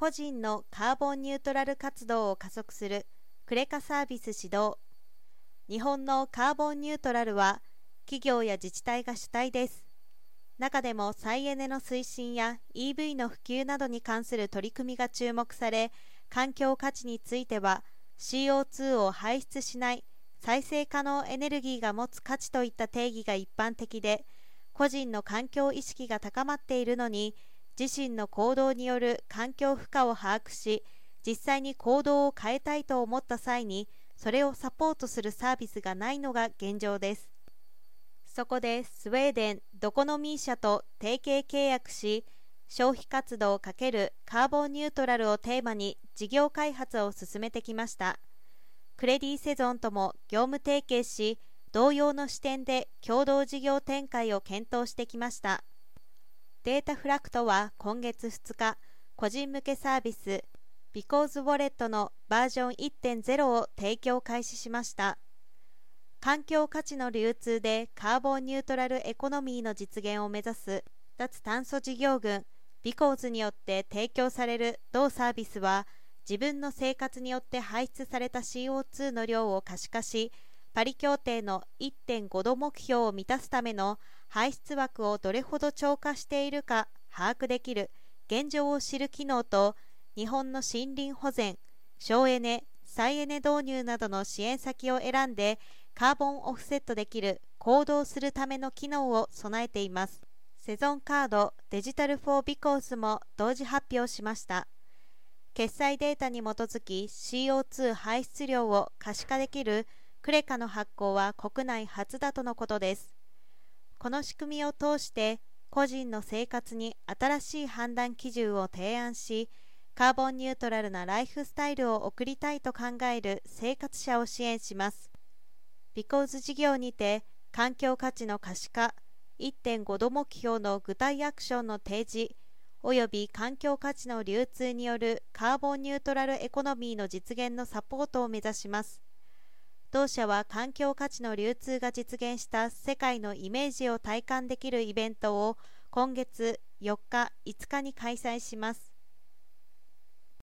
個人のカーボンニュートラル活動を加速するクレカサービス指導。日本のカーボンニュートラルは企業や自治体が主体です。中でも再エネの推進や EV の普及などに関する取り組みが注目され環境価値については CO2 を排出しない再生可能エネルギーが持つ価値といった定義が一般的で個人の環境意識が高まっているのに自身の行動による環境負荷を把握し実際に行動を変えたいと思った際にそれをサポートするサービスがないのが現状です。そこでスウェーデンドコノミー社と提携契約し消費活動×カーボンニュートラルをテーマに事業開発を進めてきました。クレディセゾンとも業務提携し同様の視点で共同事業展開を検討してきました。データフラクトは今月2日個人向けサービス Because Wallet のバージョン1.0を提供開始しました。環境価値の流通でカーボンニュートラルエコノミーの実現を目指す脱炭素事業群ビコーズによって提供される同サービスは自分の生活によって排出された CO2 の量を可視化しパリ協定の1.5度目標を満たすための排出枠をどれほど超過しているか把握できる現状を知る機能と日本の森林保全省エネ再エネ導入などの支援先を選んでカーボンオフセットできる行動するための機能を備えています。セゾンカードデジタルフォービコースも同時発表しました。決済データに基づき CO2 排出量を可視化できるクレカの発行は国内初だとのことです。この仕組みを通して個人の生活に新しい判断基準を提案しカーボンニュートラルなライフスタイルを送りたいと考える生活者を支援します。ビコーズ事業にて環境価値の可視化1.5度目標の具体アクションの提示および環境価値の流通によるカーボンニュートラルエコノミーの実現のサポートを目指します。同社は環境価値の流通が実現した世界のイメージを体感できるイベントを今月4日5日に開催します。